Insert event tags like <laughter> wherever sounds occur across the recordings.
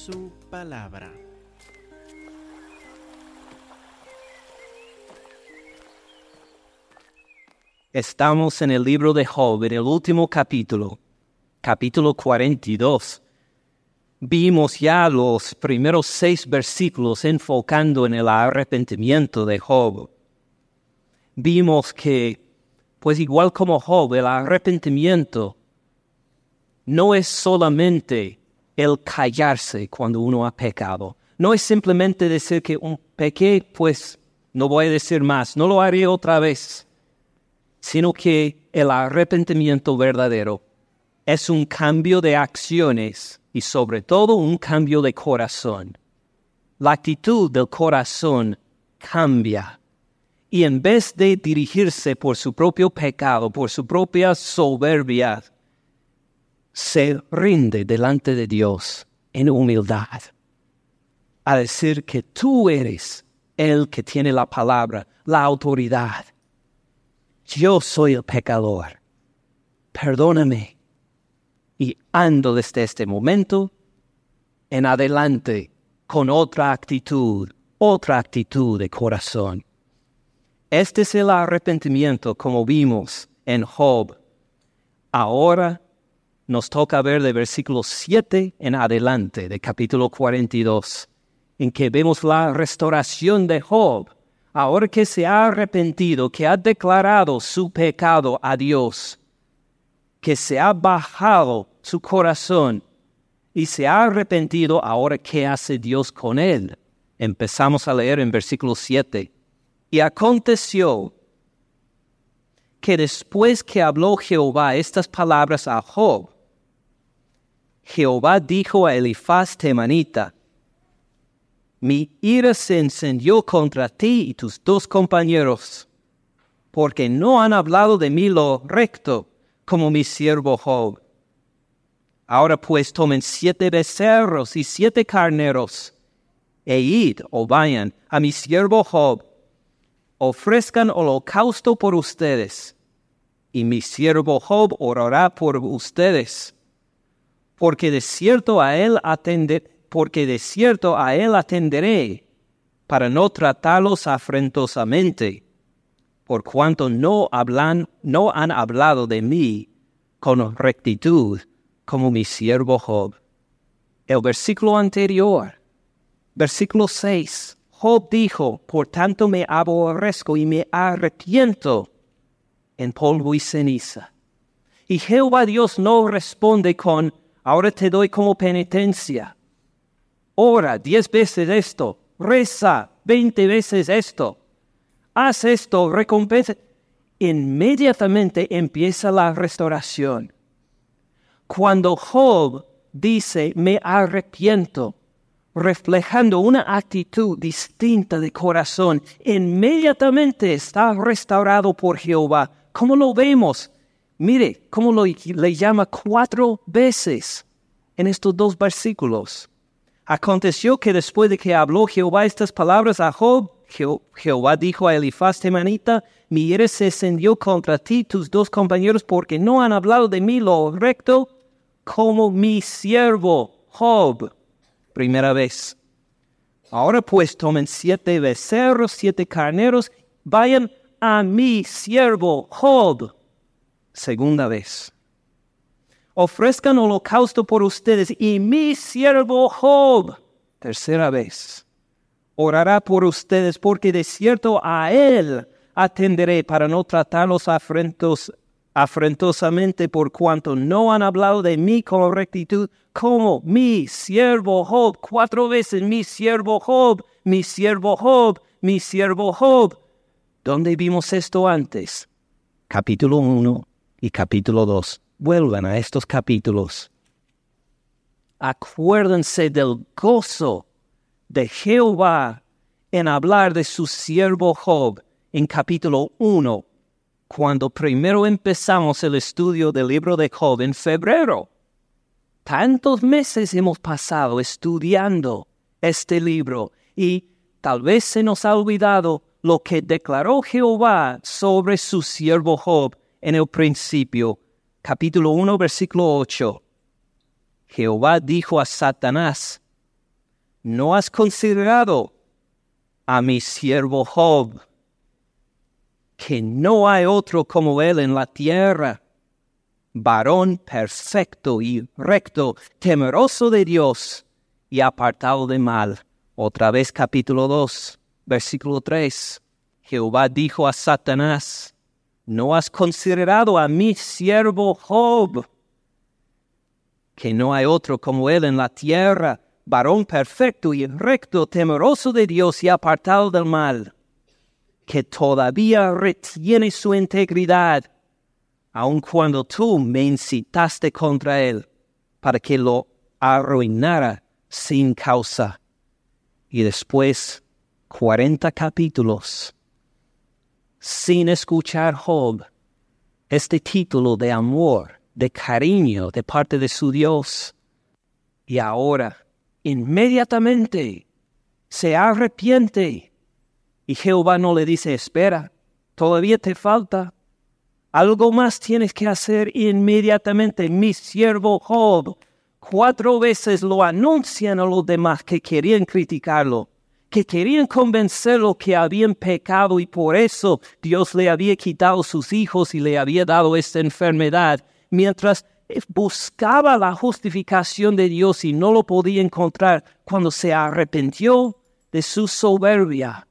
su palabra. Estamos en el libro de Job, en el último capítulo, capítulo 42. Vimos ya los primeros seis versículos enfocando en el arrepentimiento de Job. Vimos que, pues igual como Job, el arrepentimiento no es solamente el callarse cuando uno ha pecado. No es simplemente decir que un pequé, pues no voy a decir más, no lo haré otra vez sino que el arrepentimiento verdadero es un cambio de acciones y sobre todo un cambio de corazón. La actitud del corazón cambia y en vez de dirigirse por su propio pecado, por su propia soberbia, se rinde delante de Dios en humildad a decir que tú eres el que tiene la palabra, la autoridad yo soy el pecador, perdóname. Y ando desde este momento en adelante con otra actitud, otra actitud de corazón. Este es el arrepentimiento como vimos en Job. Ahora nos toca ver de versículo 7 en adelante de capítulo 42, en que vemos la restauración de Job ahora que se ha arrepentido, que ha declarado su pecado a Dios, que se ha bajado su corazón y se ha arrepentido, ahora qué hace Dios con él. Empezamos a leer en versículo 7. Y aconteció que después que habló Jehová estas palabras a Job, Jehová dijo a Elifaz Temanita, mi ira se encendió contra ti y tus dos compañeros, porque no han hablado de mí lo recto, como mi siervo Job. Ahora pues tomen siete becerros y siete carneros, e id o vayan a mi siervo Job, ofrezcan holocausto por ustedes, y mi siervo Job orará por ustedes, porque de cierto a él porque de cierto a él atenderé, para no tratarlos afrentosamente, por cuanto no hablan, no han hablado de mí con rectitud, como mi siervo Job. El versículo anterior, versículo 6, Job dijo, por tanto me aborrezco y me arrepiento en polvo y ceniza. Y Jehová Dios no responde con, ahora te doy como penitencia ora diez veces esto, reza veinte veces esto, haz esto, recompensa. Inmediatamente empieza la restauración. Cuando Job dice, me arrepiento, reflejando una actitud distinta de corazón, inmediatamente está restaurado por Jehová. ¿Cómo lo vemos? Mire, cómo lo, le llama cuatro veces en estos dos versículos. Aconteció que después de que habló Jehová estas palabras a Job, Jehová dijo a Elifaz temanita, mi ira se encendió contra ti, tus dos compañeros, porque no han hablado de mí lo recto como mi siervo Job. Primera vez. Ahora pues tomen siete becerros, siete carneros, vayan a mi siervo Job. Segunda vez ofrezcan holocausto por ustedes y mi siervo Job, tercera vez, orará por ustedes porque de cierto a él atenderé para no tratarlos afrentos, afrentosamente por cuanto no han hablado de mí con rectitud como mi siervo Job, cuatro veces mi siervo Job, mi siervo Job, mi siervo Job. ¿Dónde vimos esto antes? Capítulo 1 y capítulo 2 vuelvan a estos capítulos. Acuérdense del gozo de Jehová en hablar de su siervo Job en capítulo 1, cuando primero empezamos el estudio del libro de Job en febrero. Tantos meses hemos pasado estudiando este libro y tal vez se nos ha olvidado lo que declaró Jehová sobre su siervo Job en el principio capítulo 1, versículo 8. Jehová dijo a Satanás, ¿no has considerado a mi siervo Job, que no hay otro como él en la tierra, varón perfecto y recto, temeroso de Dios y apartado de mal? Otra vez capítulo 2, versículo 3. Jehová dijo a Satanás, ¿no has considerado a mi siervo Job? Que no hay otro como él en la tierra, varón perfecto y recto, temeroso de Dios y apartado del mal, que todavía retiene su integridad, aun cuando tú me incitaste contra él, para que lo arruinara sin causa. Y después, cuarenta capítulos sin escuchar Job este título de amor, de cariño de parte de su Dios. Y ahora, inmediatamente, se arrepiente. Y Jehová no le dice, espera, todavía te falta. Algo más tienes que hacer inmediatamente. Mi siervo Job cuatro veces lo anuncian a los demás que querían criticarlo que querían convencerlo que habían pecado y por eso Dios le había quitado sus hijos y le había dado esta enfermedad, mientras buscaba la justificación de Dios y no lo podía encontrar cuando se arrepintió de su soberbia,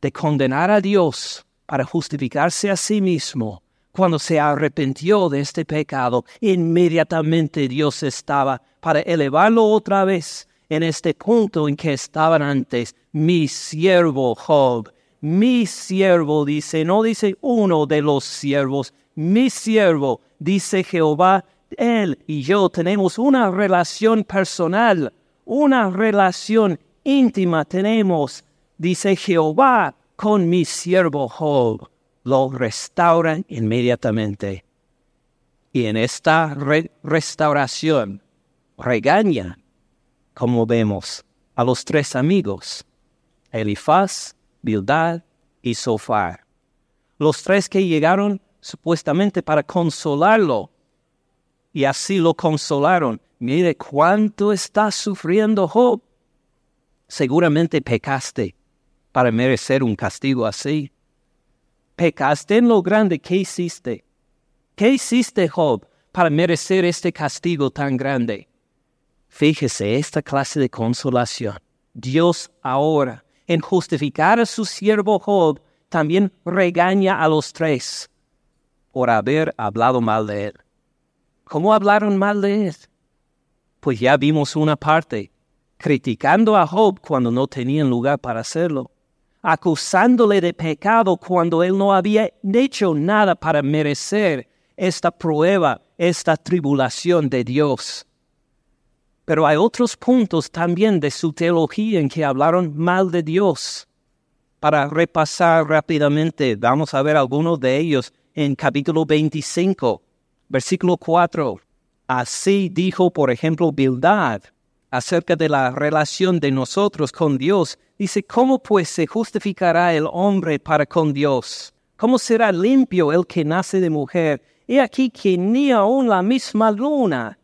de condenar a Dios para justificarse a sí mismo. Cuando se arrepintió de este pecado, inmediatamente Dios estaba para elevarlo otra vez en este punto en que estaban antes, mi siervo Job. Mi siervo dice, no dice uno de los siervos, mi siervo, dice Jehová, él y yo tenemos una relación personal, una relación íntima tenemos, dice Jehová, con mi siervo Job. Lo restauran inmediatamente. Y en esta restauración regaña como vemos a los tres amigos, Elifaz, Bildad y Sofar. Los tres que llegaron supuestamente para consolarlo. Y así lo consolaron. Mire cuánto está sufriendo Job. Seguramente pecaste para merecer un castigo así. Pecaste en lo grande que hiciste. ¿Qué hiciste, Job, para merecer este castigo tan grande? Fíjese esta clase de consolación. Dios ahora, en justificar a su siervo Job, también regaña a los tres por haber hablado mal de él. ¿Cómo hablaron mal de él? Pues ya vimos una parte, criticando a Job cuando no tenían lugar para hacerlo, acusándole de pecado cuando él no había hecho nada para merecer esta prueba, esta tribulación de Dios. Pero hay otros puntos también de su teología en que hablaron mal de Dios. Para repasar rápidamente, vamos a ver algunos de ellos en capítulo 25, versículo 4. Así dijo, por ejemplo, Bildad acerca de la relación de nosotros con Dios. Dice, ¿cómo pues se justificará el hombre para con Dios? ¿Cómo será limpio el que nace de mujer? He aquí que ni aun la misma luna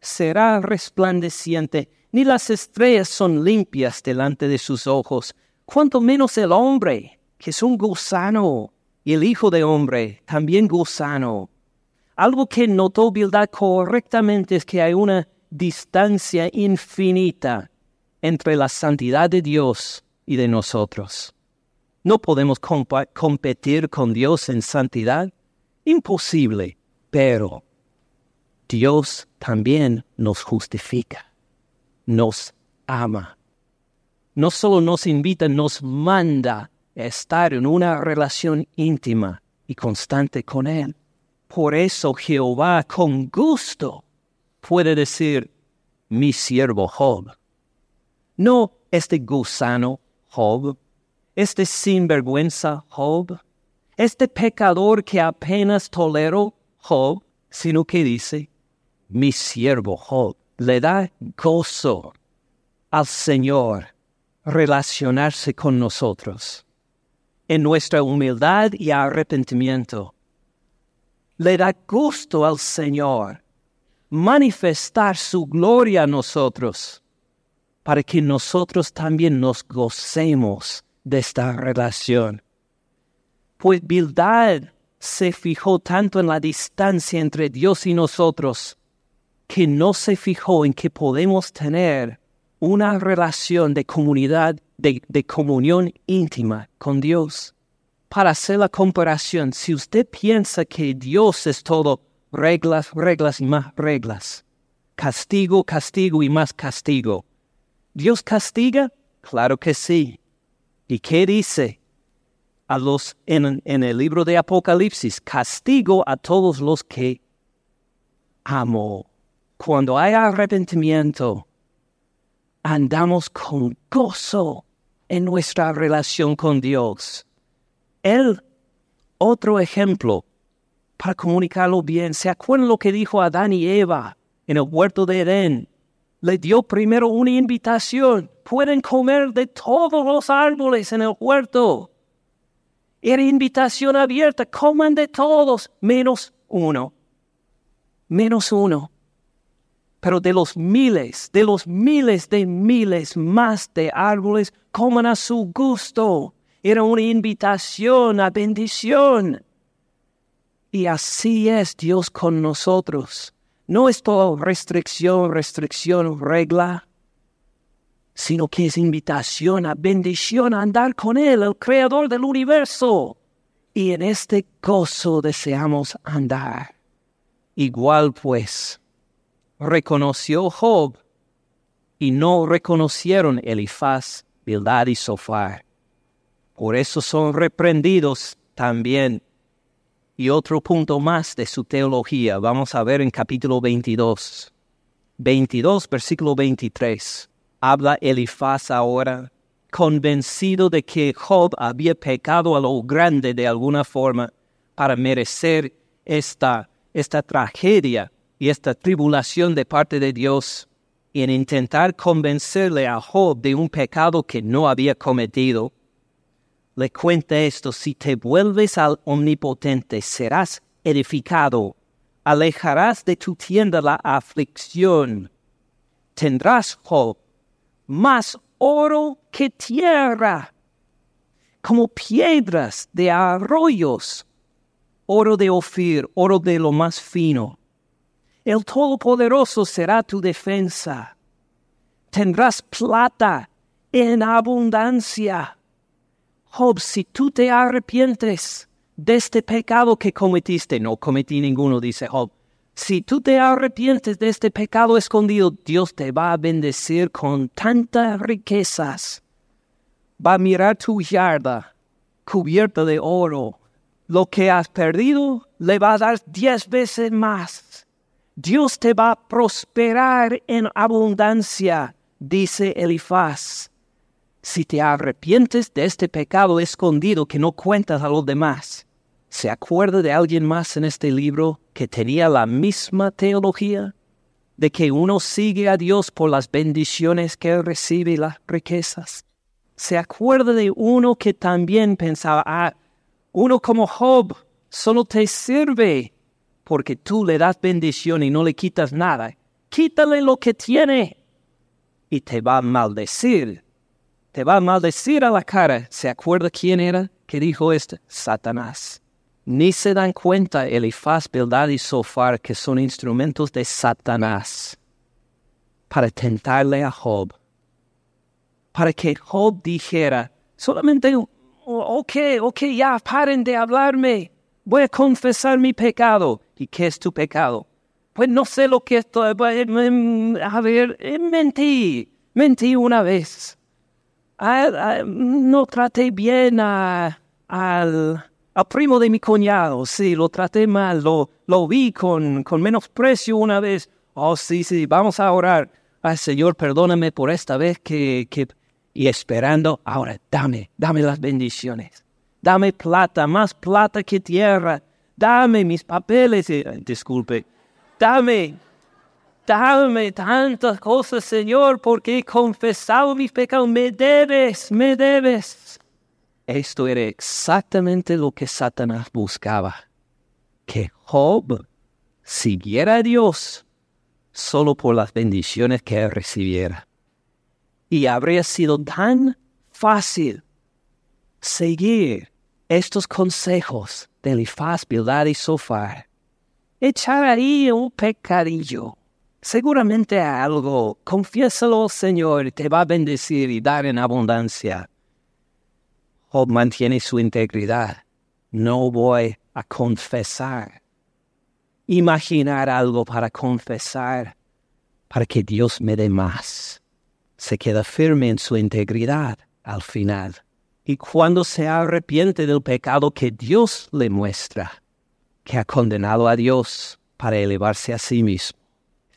será resplandeciente, ni las estrellas son limpias delante de sus ojos, cuanto menos el hombre, que es un gusano, y el Hijo de Hombre, también gusano. Algo que notó Bildad correctamente es que hay una distancia infinita entre la santidad de Dios y de nosotros. No podemos competir con Dios en santidad. Imposible, pero Dios también nos justifica, nos ama. No solo nos invita, nos manda a estar en una relación íntima y constante con Él. Por eso Jehová con gusto puede decir, mi siervo Job. No este gusano Job, este sinvergüenza Job, este pecador que apenas tolero Job, sino que dice, mi siervo Job, le da gozo al Señor relacionarse con nosotros en nuestra humildad y arrepentimiento. Le da gusto al Señor manifestar su gloria a nosotros para que nosotros también nos gocemos de esta relación. Pues Bildad se fijó tanto en la distancia entre Dios y nosotros, que no se fijó en que podemos tener una relación de comunidad, de, comunión íntima con Dios. Para hacer la comparación, si usted piensa que Dios es todo reglas, reglas y más reglas, castigo, castigo y más castigo, ¿Dios castiga? Claro que sí. ¿Y qué dice? A los, en, en el libro de Apocalipsis, castigo a todos los que amo. Cuando hay arrepentimiento, andamos con gozo en nuestra relación con Dios. El otro ejemplo, para comunicarlo bien, ¿se acuerdan lo que dijo Adán y Eva en el huerto de Edén? Le dio primero una invitación. Pueden comer de todos los árboles en el huerto. Era invitación abierta. Coman de todos, menos uno. Menos uno pero de los miles, de los miles de miles más de árboles, coman a su gusto. Era una invitación a bendición. Y así es Dios con nosotros. No es todo restricción, restricción, regla, sino que es invitación a bendición a andar con Él, el Creador del universo. Y en este gozo deseamos andar. Igual pues, reconoció Job y no reconocieron Elifaz, Bildad y Sofar. Por eso son reprendidos también. Y otro punto más de su teología, vamos a ver en capítulo 22. 22, versículo 23. Habla Elifaz ahora, convencido de que Job había pecado a lo grande de alguna forma para merecer esta, esta tragedia y esta tribulación de parte de Dios en intentar convencerle a Job de un pecado que no había cometido, le cuenta esto, si te vuelves al omnipotente serás edificado, alejarás de tu tienda la aflicción, tendrás Job más oro que tierra, como piedras de arroyos, oro de Ofir, oro de lo más fino el Todopoderoso será tu defensa. Tendrás plata en abundancia. Job, si tú te arrepientes de este pecado que cometiste, no cometí ninguno, dice Job. Si tú te arrepientes de este pecado escondido, Dios te va a bendecir con tantas riquezas. Va a mirar tu yarda cubierta de oro. Lo que has perdido le va a dar diez veces más. Dios te va a prosperar en abundancia, dice Elifaz, si te arrepientes de este pecado escondido que no cuentas a los demás. ¿Se acuerda de alguien más en este libro que tenía la misma teología? De que uno sigue a Dios por las bendiciones que recibe y las riquezas. ¿Se acuerda de uno que también pensaba, ah, uno como Job solo te sirve porque tú le das bendición y no le quitas nada. Quítale lo que tiene y te va a maldecir. Te va a maldecir a la cara. ¿Se acuerda quién era que dijo esto? Satanás. Ni se dan cuenta Elifaz, Bildad y Sofar que son instrumentos de Satanás para tentarle a Job. Para que Job dijera, solamente, ok, ok, ya paren de hablarme. Voy a confesar mi pecado. ¿Y qué es tu pecado? Pues no sé lo que estoy. Pues, em, a ver, eh, mentí. Mentí una vez. No traté bien al, al, primo de mi cuñado. Sí, lo traté mal. Lo, lo vi con, con menosprecio una vez. Oh, sí, sí, vamos a orar. Señor, perdóname por esta vez que, que... Y esperando, ahora dame, dame las bendiciones. Dame plata, más plata que tierra dame mis papeles, disculpe, dame, dame tantas cosas, Señor, porque he confesado mis pecados, me debes, me debes. Esto era exactamente lo que Satanás buscaba, que Job siguiera a Dios solo por las bendiciones que recibiera. Y habría sido tan fácil seguir estos consejos de Elifaz, Bildad y Sofar. Echar ahí un pecadillo. Seguramente algo. Confiésalo, Señor, te va a bendecir y dar en abundancia. Job mantiene su integridad. No voy a confesar. Imaginar algo para confesar, para que Dios me dé más. Se queda firme en su integridad al final. Y cuando se arrepiente del pecado que Dios le muestra, que ha condenado a Dios para elevarse a sí mismo,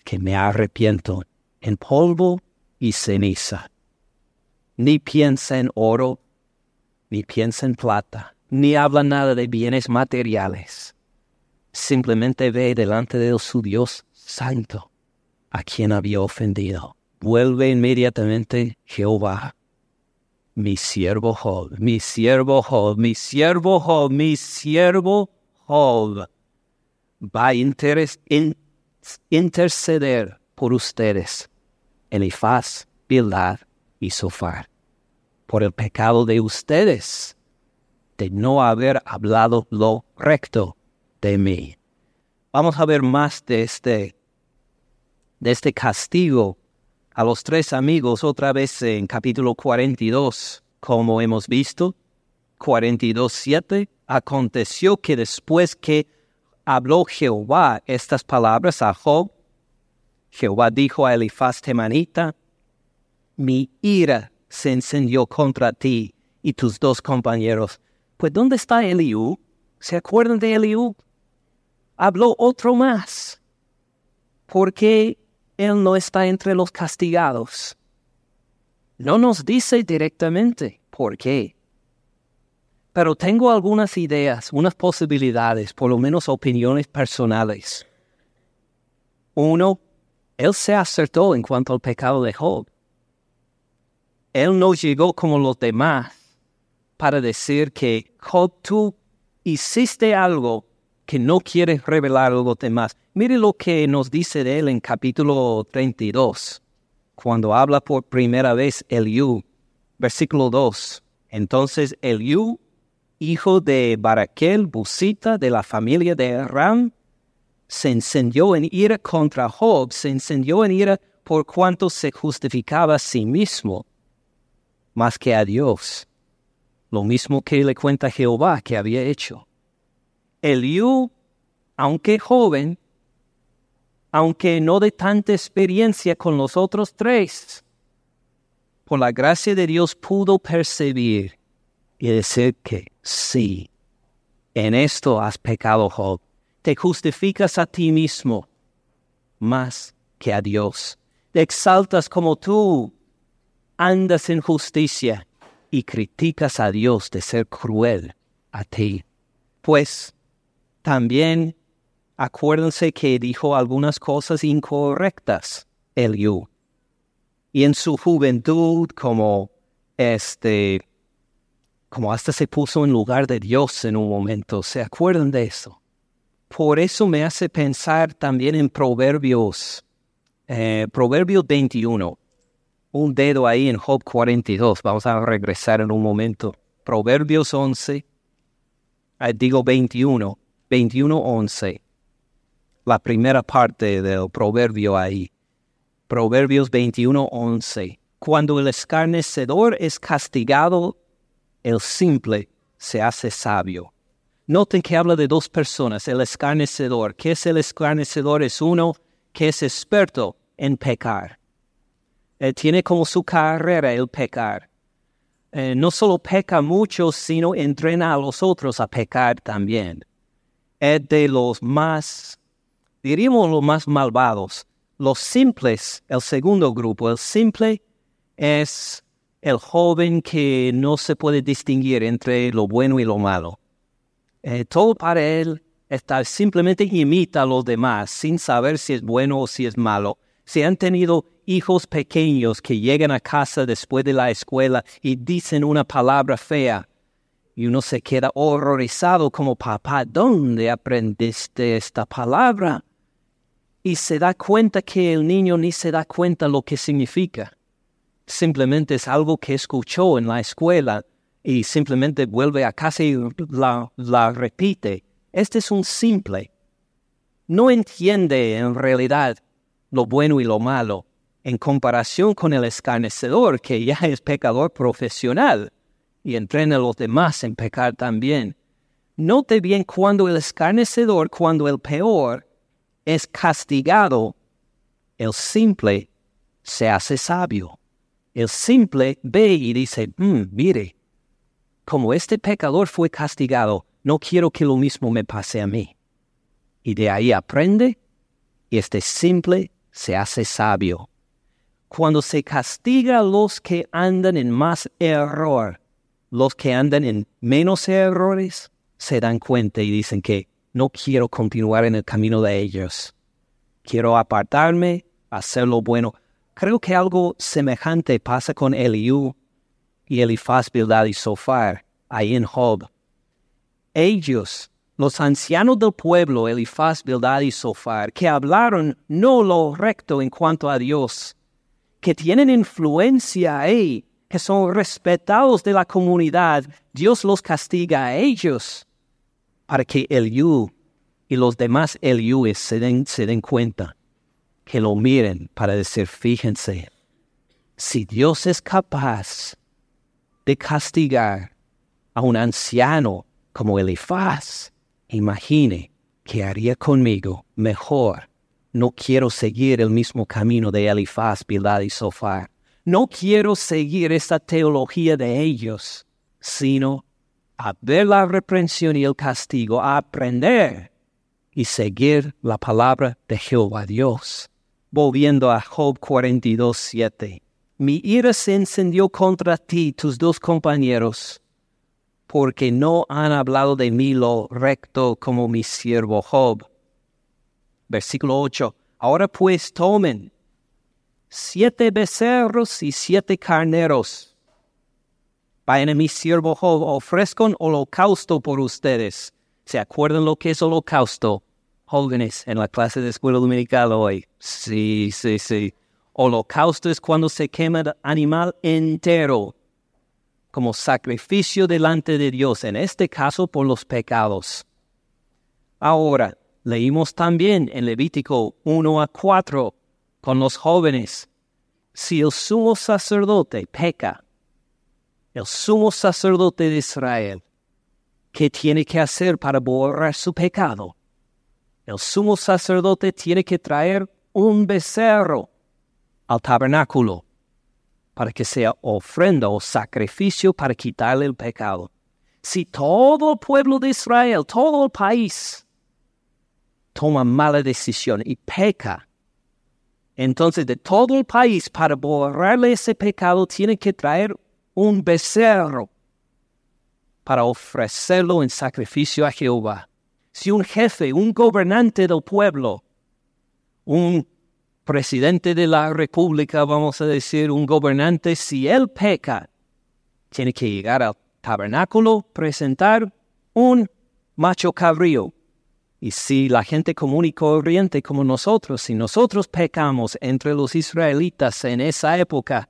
que me arrepiento en polvo y ceniza. Ni piensa en oro, ni piensa en plata, ni habla nada de bienes materiales. Simplemente ve delante de su Dios santo, a quien había ofendido. Vuelve inmediatamente Jehová mi siervo Job, mi siervo Job, mi siervo Job, mi siervo Job. Va a interceder por ustedes, Elifaz, Bildad y Sofar, por el pecado de ustedes, de no haber hablado lo recto de mí. Vamos a ver más de este, de este castigo a los tres amigos otra vez en capítulo 42, como hemos visto. 42.7. Aconteció que después que habló Jehová estas palabras a Job, Jehová dijo a Elifaz Temanita, mi ira se encendió contra ti y tus dos compañeros. Pues ¿dónde está Eliú? ¿Se acuerdan de Eliú? Habló otro más. Porque él no está entre los castigados. No nos dice directamente por qué. Pero tengo algunas ideas, unas posibilidades, por lo menos opiniones personales. Uno, él se acertó en cuanto al pecado de Job. Él no llegó como los demás para decir que Job, tú hiciste algo que no quieres revelar a los demás. Mire lo que nos dice de él en capítulo 32, cuando habla por primera vez Eliú, versículo 2. Entonces Eliú, hijo de Baraquel, Busita, de la familia de Ram, se encendió en ira contra Job, se encendió en ira por cuanto se justificaba a sí mismo, más que a Dios. Lo mismo que le cuenta Jehová que había hecho. Eliú, aunque joven, aunque no de tanta experiencia con los otros tres, por la gracia de Dios pudo percibir y decir que sí, en esto has pecado, Job. Te justificas a ti mismo más que a Dios. Te exaltas como tú andas en justicia y criticas a Dios de ser cruel a ti. Pues también acuérdense que dijo algunas cosas incorrectas, Eliú. Y en su juventud, como este, como hasta se puso en lugar de Dios en un momento, ¿se acuerdan de eso? Por eso me hace pensar también en Proverbios, eh, Proverbios 21. Un dedo ahí en Job 42. Vamos a regresar en un momento. Proverbios 11, eh, digo 21. 21.11, la primera parte del proverbio ahí. Proverbios 21.11. Cuando el escarnecedor es castigado, el simple se hace sabio. Noten que habla de dos personas, el escarnecedor. ¿Qué es el escarnecedor? Es uno que es experto en pecar. Tiene como su carrera el pecar. Eh, no solo peca mucho, sino entrena a los otros a pecar también es de los más, diríamos los más malvados. Los simples, el segundo grupo, el simple es el joven que no se puede distinguir entre lo bueno y lo malo. Eh, todo para él está simplemente imita a los demás sin saber si es bueno o si es malo. Si han tenido hijos pequeños que llegan a casa después de la escuela y dicen una palabra fea, y uno se queda horrorizado como papá, ¿dónde aprendiste esta palabra? Y se da cuenta que el niño ni se da cuenta lo que significa. simplemente es algo que escuchó en la escuela y simplemente vuelve a casa y la, la repite. Este es un simple. No entiende en realidad lo bueno y lo malo en comparación con el escarnecedor que ya es pecador profesional y entrena a los demás en pecar también. Note bien cuando el escarnecedor, cuando el peor es castigado, el simple se hace sabio. El simple ve y dice, mm, mire, como este pecador fue castigado, no quiero que lo mismo me pase a mí. Y de ahí aprende y este simple se hace sabio. Cuando se castiga a los que andan en más error, los que andan en menos errores, se dan cuenta y dicen que no quiero continuar en el camino de ellos. Quiero apartarme, hacer lo bueno. Creo que algo semejante pasa con Eliú y Elifaz, Bildad y Sofar, ahí en Job. Ellos, los ancianos del pueblo, Elifaz, Bildad y Sofar, que hablaron no lo recto en cuanto a Dios, que tienen influencia ahí, que son respetados de la comunidad, Dios los castiga a ellos para que Eliú y los demás Eliúes se den, se den cuenta, que lo miren para decir, fíjense, si Dios es capaz de castigar a un anciano como Elifaz, imagine que haría conmigo mejor. No quiero seguir el mismo camino de Elifaz, Bildad y Sofar. No quiero seguir esta teología de ellos, sino a ver la reprensión y el castigo, aprender y seguir la palabra de Jehová Dios. Volviendo a Job 42, 7. Mi ira se encendió contra ti, tus dos compañeros, porque no han hablado de mí lo recto como mi siervo Job. Versículo 8. Ahora pues tomen siete becerros y siete carneros Vayan a mi siervo Job, ofrezco un holocausto por ustedes. ¿Se acuerdan lo que es holocausto? Jóvenes, en la clase de escuela dominical hoy. Sí, sí, sí. Holocausto es cuando se quema el animal entero como sacrificio delante de Dios, en este caso por los pecados. Ahora, leímos también en Levítico 1 a 4 con los jóvenes, si el sumo sacerdote peca el sumo sacerdote de Israel, ¿qué tiene que hacer para borrar su pecado? El sumo sacerdote tiene que traer un becerro al tabernáculo para que sea ofrenda o sacrificio para quitarle el pecado. Si todo el pueblo de Israel, todo el país, toma mala decisión y peca, entonces de todo el país para borrarle ese pecado tiene que traer un becerro para ofrecerlo en sacrificio a Jehová. Si un jefe, un gobernante del pueblo, un presidente de la república, vamos a decir, un gobernante, si él peca, tiene que llegar al tabernáculo, presentar un macho cabrío. Y si la gente común y corriente como nosotros, si nosotros pecamos entre los israelitas en esa época,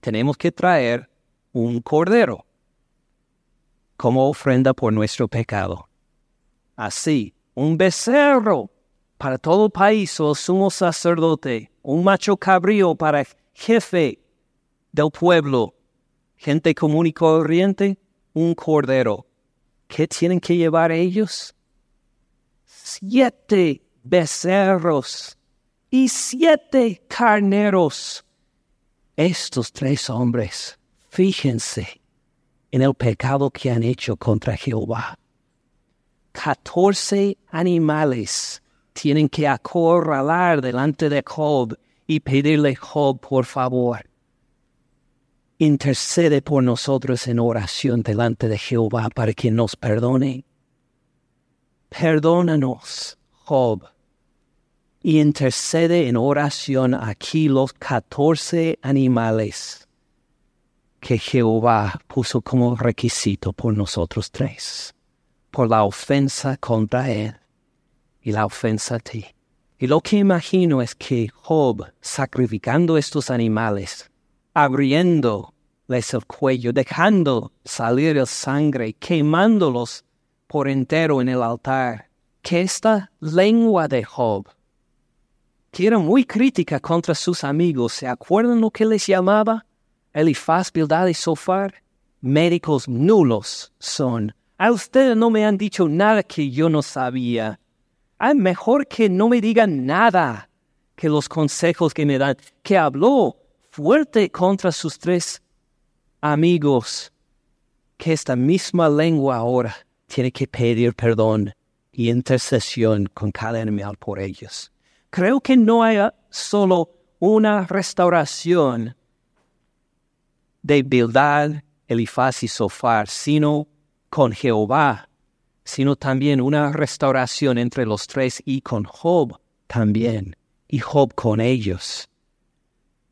tenemos que traer un cordero como ofrenda por nuestro pecado. Así, un becerro para todo el país o sumo sacerdote, un macho cabrío para jefe del pueblo, gente común y corriente, un cordero. ¿Qué tienen que llevar ellos? Siete becerros y siete carneros. Estos tres hombres Fíjense en el pecado que han hecho contra Jehová. Catorce animales tienen que acorralar delante de Job y pedirle Job, por favor, intercede por nosotros en oración delante de Jehová para que nos perdone. Perdónanos, Job, y intercede en oración aquí los catorce animales que Jehová puso como requisito por nosotros tres, por la ofensa contra Él y la ofensa a ti. Y lo que imagino es que Job, sacrificando estos animales, abriéndoles el cuello, dejando salir el sangre, quemándolos por entero en el altar. Que esta lengua de Job, que era muy crítica contra sus amigos, ¿se acuerdan lo que les llamaba? Elifaz, Bildad y Sofar, médicos nulos son. A ustedes no me han dicho nada que yo no sabía. Es mejor que no me digan nada que los consejos que me dan, que habló fuerte contra sus tres amigos, que esta misma lengua ahora tiene que pedir perdón y intercesión con cada animal por ellos. Creo que no hay solo una restauración de Bildad, Elifaz y Sofar, sino con Jehová, sino también una restauración entre los tres y con Job también, y Job con ellos.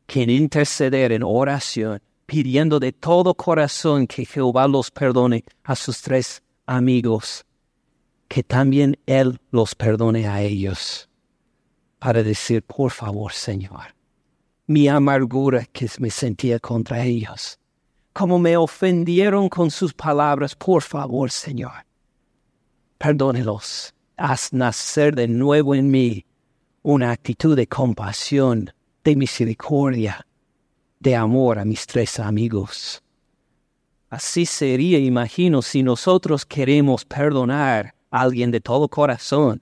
Quien interceder en oración, pidiendo de todo corazón que Jehová los perdone a sus tres amigos, que también Él los perdone a ellos, para decir, por favor, Señor, mi amargura que me sentía contra ellos, como me ofendieron con sus palabras, por favor, Señor, perdónelos, haz nacer de nuevo en mí una actitud de compasión, de misericordia, de amor a mis tres amigos. Así sería, imagino, si nosotros queremos perdonar a alguien de todo corazón.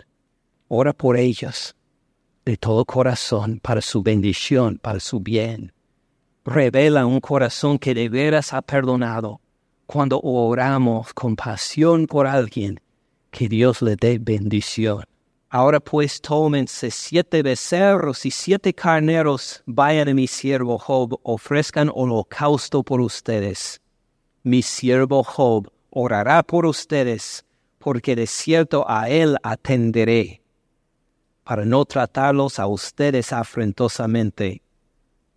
Ora por ellos de todo corazón para su bendición, para su bien. Revela un corazón que de veras ha perdonado cuando oramos con pasión por alguien, que Dios le dé bendición. Ahora pues tómense siete becerros y siete carneros, vayan a mi siervo Job, ofrezcan holocausto por ustedes. Mi siervo Job orará por ustedes, porque de cierto a él atenderé para no tratarlos a ustedes afrentosamente,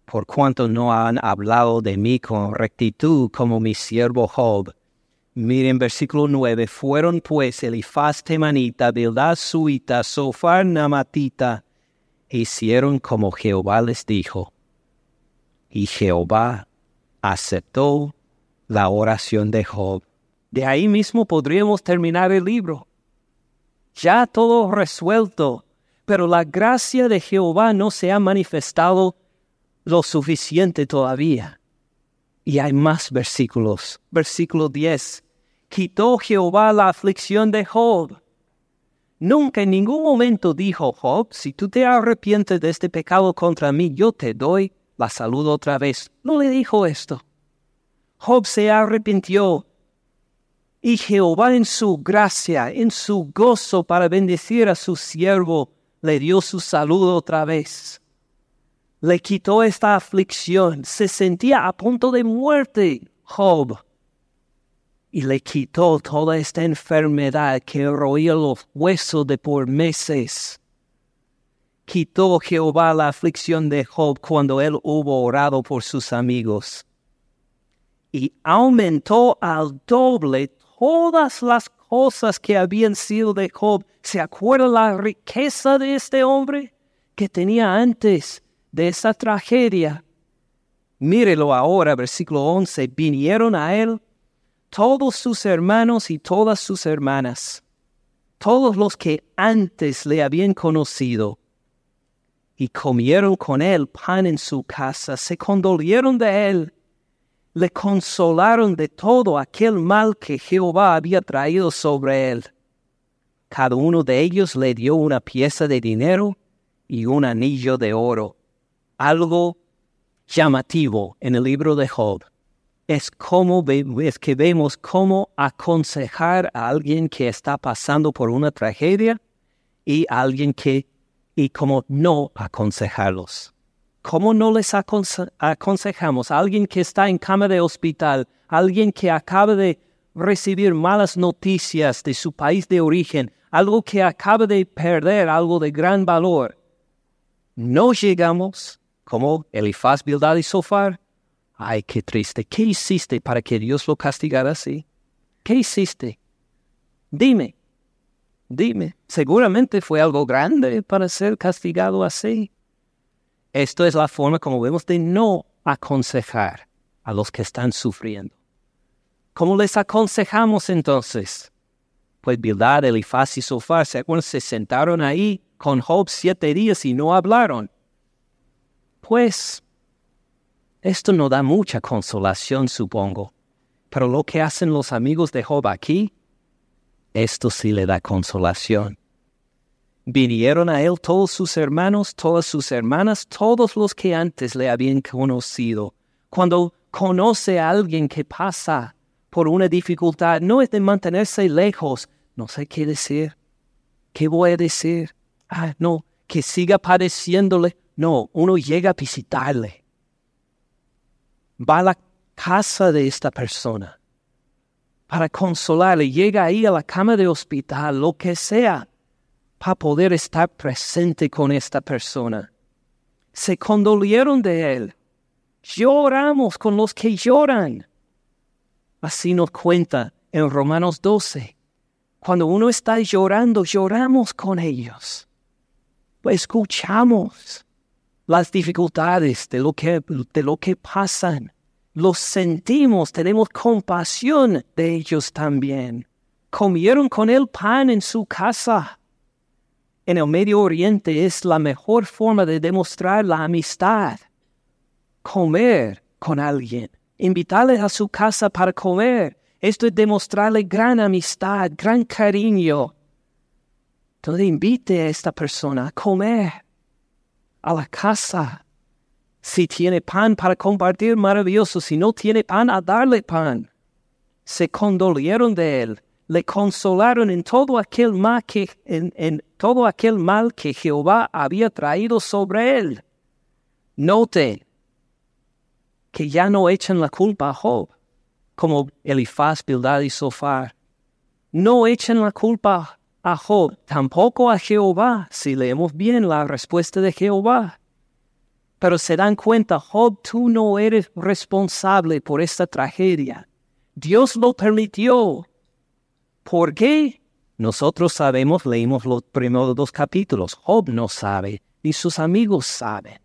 por cuanto no han hablado de mí con rectitud como mi siervo Job. Miren versículo 9, fueron pues Elifaz temanita, Bildad suita, Sofar namatita, hicieron como Jehová les dijo. Y Jehová aceptó la oración de Job. De ahí mismo podríamos terminar el libro. Ya todo resuelto pero la gracia de Jehová no se ha manifestado lo suficiente todavía. Y hay más versículos. Versículo 10. Quitó Jehová la aflicción de Job. Nunca en ningún momento dijo Job, si tú te arrepientes de este pecado contra mí, yo te doy la salud otra vez. No le dijo esto. Job se arrepintió. Y Jehová en su gracia, en su gozo para bendecir a su siervo, le dio su salud otra vez. Le quitó esta aflicción. Se sentía a punto de muerte, Job. Y le quitó toda esta enfermedad que roía los huesos de por meses. Quitó Jehová la aflicción de Job cuando él hubo orado por sus amigos. Y aumentó al doble todas las cosas que habían sido de Job. ¿Se acuerda la riqueza de este hombre que tenía antes de esa tragedia? Mírelo ahora, versículo 11. Vinieron a él todos sus hermanos y todas sus hermanas, todos los que antes le habían conocido, y comieron con él pan en su casa, se condolieron de él le consolaron de todo aquel mal que Jehová había traído sobre él. Cada uno de ellos le dio una pieza de dinero y un anillo de oro. Algo llamativo en el libro de Job es, como, es que vemos cómo aconsejar a alguien que está pasando por una tragedia y alguien que y cómo no aconsejarlos. ¿Cómo no les aconsejamos a alguien que está en cama de hospital, alguien que acaba de recibir malas noticias de su país de origen, algo que acaba de perder algo de gran valor? No llegamos como Elifaz, Bildad y Sofar. Ay, qué triste. ¿Qué hiciste para que Dios lo castigara así? ¿Qué hiciste? Dime, dime. Seguramente fue algo grande para ser castigado así. Esto es la forma como vemos de no aconsejar a los que están sufriendo. ¿Cómo les aconsejamos entonces? Pues Bildad, Elifaz y Sofar, ¿se Se sentaron ahí con Job siete días y no hablaron. Pues esto no da mucha consolación, supongo. Pero lo que hacen los amigos de Job aquí, esto sí le da consolación. Vinieron a él todos sus hermanos, todas sus hermanas, todos los que antes le habían conocido. Cuando conoce a alguien que pasa por una dificultad, no es de mantenerse lejos. No sé qué decir. ¿Qué voy a decir? Ah, no, que siga padeciéndole. No, uno llega a visitarle. Va a la casa de esta persona para consolarle. Llega ahí a la cama de hospital, lo que sea, para poder estar presente con esta persona. Se condolieron de él. Lloramos con los que lloran. Así nos cuenta en Romanos 12. Cuando uno está llorando, lloramos con ellos. Escuchamos las dificultades de lo que, de lo que pasan. Los sentimos, tenemos compasión de ellos también. Comieron con él pan en su casa. En el Medio Oriente es la mejor forma de demostrar la amistad. Comer con alguien, invitarle a su casa para comer, esto es demostrarle gran amistad, gran cariño. Entonces invite a esta persona a comer a la casa. Si tiene pan para compartir, maravilloso. Si no tiene pan, a darle pan. Se condolieron de él, le consolaron en todo aquel mal que, Jehová había traído sobre él. Note que ya no echan la culpa a Job como Elifaz, Bildad y Sofar. No echen la culpa a Job, tampoco a Jehová, si leemos bien la respuesta de Jehová. Pero se dan cuenta, Job, tú no eres responsable por esta tragedia. Dios lo permitió. ¿Por qué? Nosotros sabemos, leímos los primeros dos capítulos. Job no sabe, ni sus amigos saben.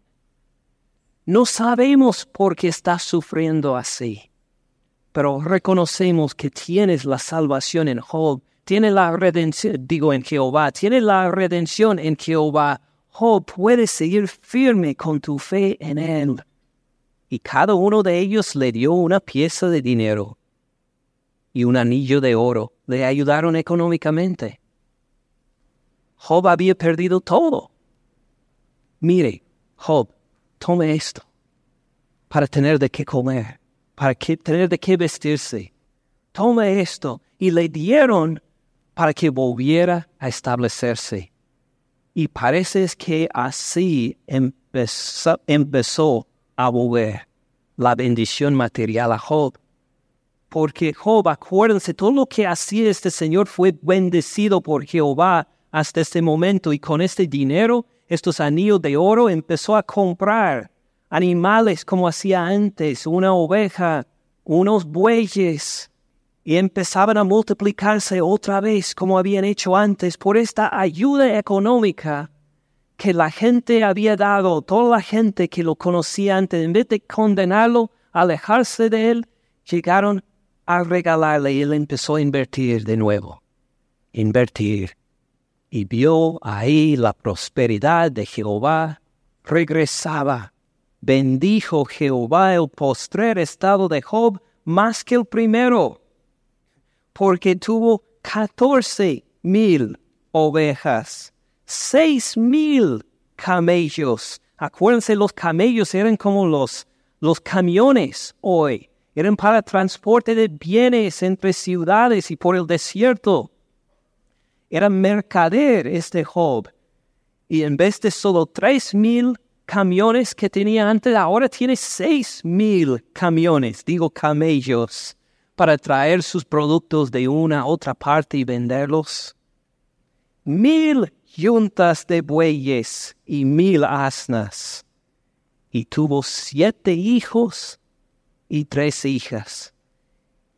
No sabemos por qué está sufriendo así pero reconocemos que tienes la salvación en Job, tiene la redención, digo en Jehová, tiene la redención en Jehová. Job puede seguir firme con tu fe en él. Y cada uno de ellos le dio una pieza de dinero y un anillo de oro. Le ayudaron económicamente. Job había perdido todo. Mire, Job, tome esto para tener de qué comer para que, tener de qué vestirse. Tome esto y le dieron para que volviera a establecerse. Y parece que así empezó, empezó a volver la bendición material a Job. Porque Job, acuérdense, todo lo que hacía este Señor fue bendecido por Jehová hasta este momento y con este dinero, estos anillos de oro, empezó a comprar animales como hacía antes, una oveja, unos bueyes, y empezaban a multiplicarse otra vez como habían hecho antes por esta ayuda económica que la gente había dado, toda la gente que lo conocía antes, en vez de condenarlo, alejarse de él, llegaron a regalarle y él empezó a invertir de nuevo. Invertir. Y vio ahí la prosperidad de Jehová. Regresaba bendijo Jehová el postrer estado de Job más que el primero, porque tuvo catorce mil ovejas, seis mil camellos. Acuérdense, los camellos eran como los, los camiones hoy, eran para transporte de bienes entre ciudades y por el desierto. Era mercader este Job, y en vez de solo tres mil camiones que tenía antes, ahora tiene seis mil camiones, digo camellos, para traer sus productos de una a otra parte y venderlos. Mil yuntas de bueyes y mil asnas. Y tuvo siete hijos y tres hijas.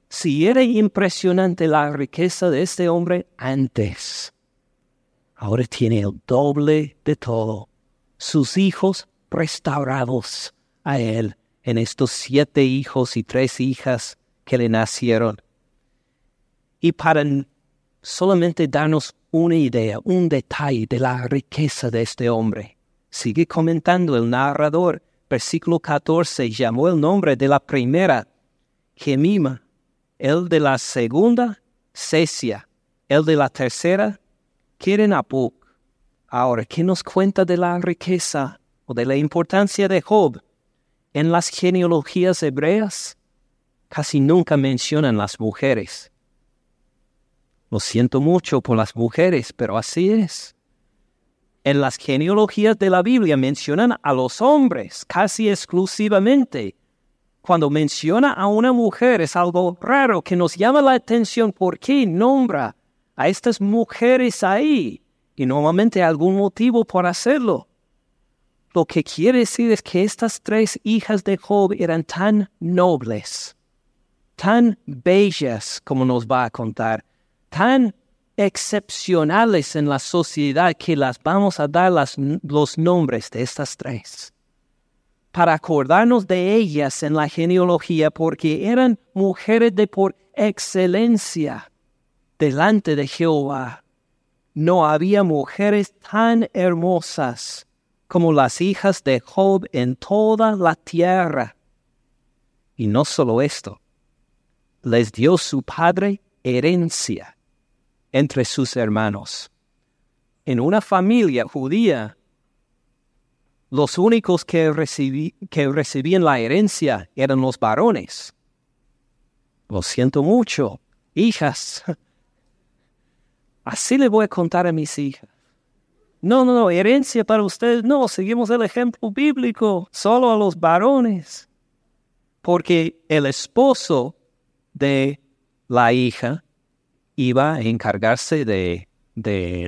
Si era impresionante la riqueza de este hombre antes, ahora tiene el doble de todo sus hijos restaurados a él en estos siete hijos y tres hijas que le nacieron. Y para solamente darnos una idea, un detalle de la riqueza de este hombre, sigue comentando el narrador, versículo 14, llamó el nombre de la primera, Gemima, el de la segunda, Cesia, el de la tercera, Kirenapuk. Ahora, ¿qué nos cuenta de la riqueza o de la importancia de Job? En las genealogías hebreas casi nunca mencionan las mujeres. Lo siento mucho por las mujeres, pero así es. En las genealogías de la Biblia mencionan a los hombres casi exclusivamente. Cuando menciona a una mujer es algo raro que nos llama la atención por qué nombra a estas mujeres ahí y normalmente algún motivo por hacerlo. Lo que quiere decir es que estas tres hijas de Job eran tan nobles, tan bellas como nos va a contar, tan excepcionales en la sociedad que las vamos a dar los nombres de estas tres, para acordarnos de ellas en la genealogía, porque eran mujeres de por excelencia delante de Jehová. No había mujeres tan hermosas como las hijas de Job en toda la tierra. Y no solo esto, les dio su padre herencia entre sus hermanos. En una familia judía, los únicos que, recibían la herencia eran los varones. Lo siento mucho, hijas. <laughs> Así le voy a contar a mis hijas. No, no, no, herencia para ustedes. No, seguimos el ejemplo bíblico, solo a los varones. Porque el esposo de la hija iba a encargarse de,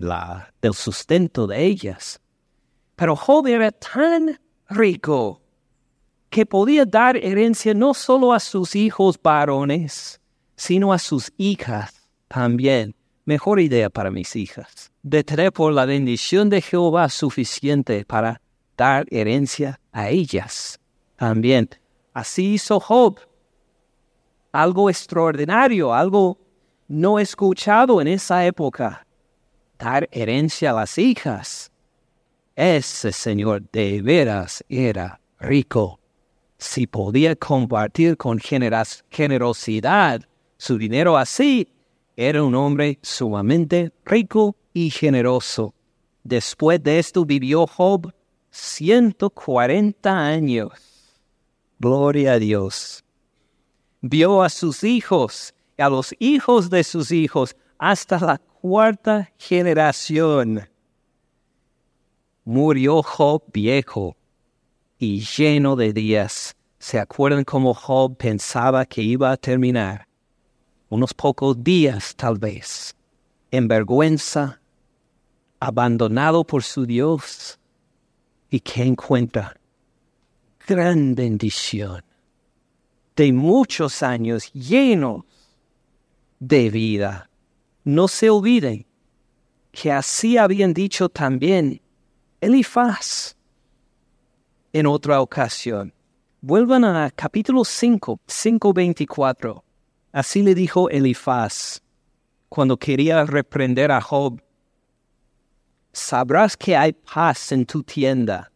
la, del sustento de ellas. Pero Job era tan rico que podía dar herencia no solo a sus hijos varones, sino a sus hijas también. Mejor idea para mis hijas. De tener por la bendición de Jehová suficiente para dar herencia a ellas también. Así hizo Job. Algo extraordinario, algo no escuchado en esa época. Dar herencia a las hijas. Ese señor de veras era rico. Si podía compartir con generosidad su dinero así, era un hombre sumamente rico y generoso. Después de esto vivió Job 140 años. Gloria a Dios. Vio a sus hijos a los hijos de sus hijos hasta la cuarta generación. Murió Job viejo y lleno de días. ¿Se acuerdan cómo Job pensaba que iba a terminar? Unos pocos días tal vez, en vergüenza, abandonado por su Dios. ¿Y qué encuentra? Gran bendición de muchos años llenos de vida. No se olviden que así habían dicho también Elifaz en otra ocasión. Vuelvan a capítulo 5, 5.24. Así le dijo Elifaz cuando quería reprender a Job. Sabrás que hay paz en tu tienda.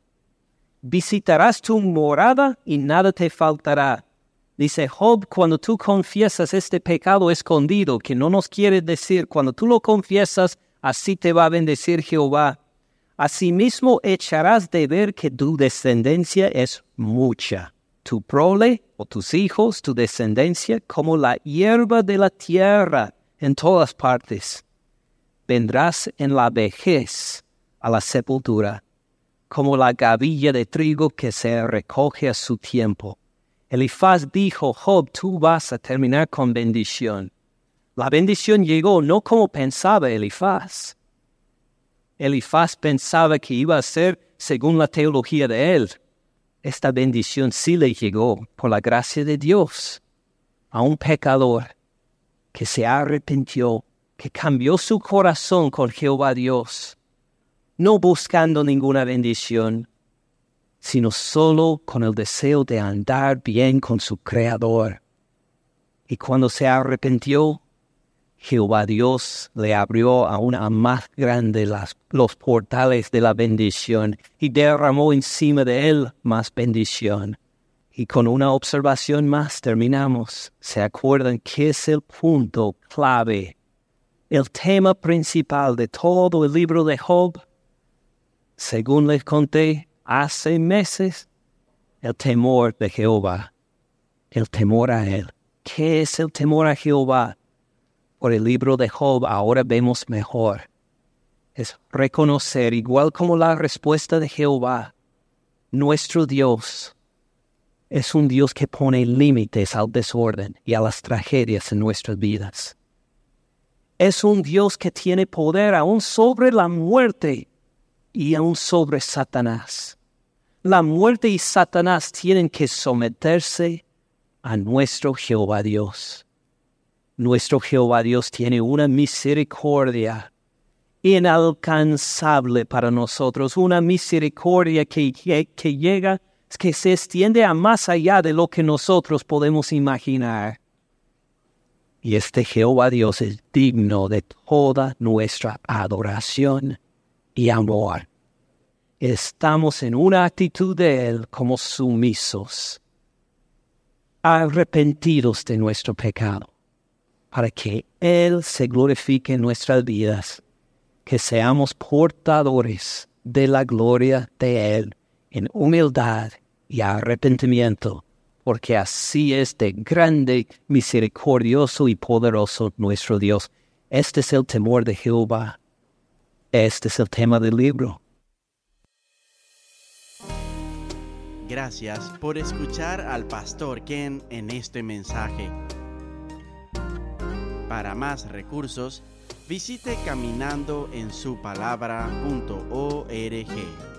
Visitarás tu morada y nada te faltará Dice Job, cuando tú confiesas este pecado escondido, que no nos quiere decir, cuando tú lo confiesas, así te va a bendecir Jehová. Asimismo echarás de ver que tu descendencia es mucha. Tu prole o tus hijos, tu descendencia, como la hierba de la tierra en todas partes. Vendrás en la vejez a la sepultura, como la gavilla de trigo que se recoge a su tiempo Elifaz dijo, Job, tú vas a terminar con bendición. La bendición llegó no como pensaba Elifaz. Elifaz pensaba que iba a ser según la teología de él. Esta bendición sí le llegó por la gracia de Dios a un pecador que se arrepintió, que cambió su corazón con Jehová Dios, no buscando ninguna bendición, sino solo con el deseo de andar bien con su Creador. Y cuando se arrepintió, Jehová Dios le abrió aún más grande los portales de la bendición y derramó encima de él más bendición. Y con una observación más terminamos. ¿Se acuerdan qué es el punto clave? El tema principal de todo el libro de Job. Según les conté hace meses, el temor de Jehová. El temor a Él. ¿Qué es el temor a Jehová? por el libro de Job ahora vemos mejor. Es reconocer, igual como la respuesta de Jehová, nuestro Dios es un Dios que pone límites al desorden y a las tragedias en nuestras vidas. Es un Dios que tiene poder aún sobre la muerte y aún sobre Satanás. La muerte y Satanás tienen que someterse a nuestro Jehová Dios. Nuestro Jehová Dios tiene una misericordia inalcanzable para nosotros, una misericordia que, que, llega, que se extiende a más allá de lo que nosotros podemos imaginar. Y este Jehová Dios es digno de toda nuestra adoración y amor. Estamos en una actitud de Él como sumisos, arrepentidos de nuestro pecado para que Él se glorifique en nuestras vidas, que seamos portadores de la gloria de Él en humildad y arrepentimiento, porque así es de grande, misericordioso y poderoso nuestro Dios. Este es el temor de Jehová. Este es el tema del libro. Gracias por escuchar al pastor Ken en este mensaje. Para más recursos, visite caminandoensupalabra.org.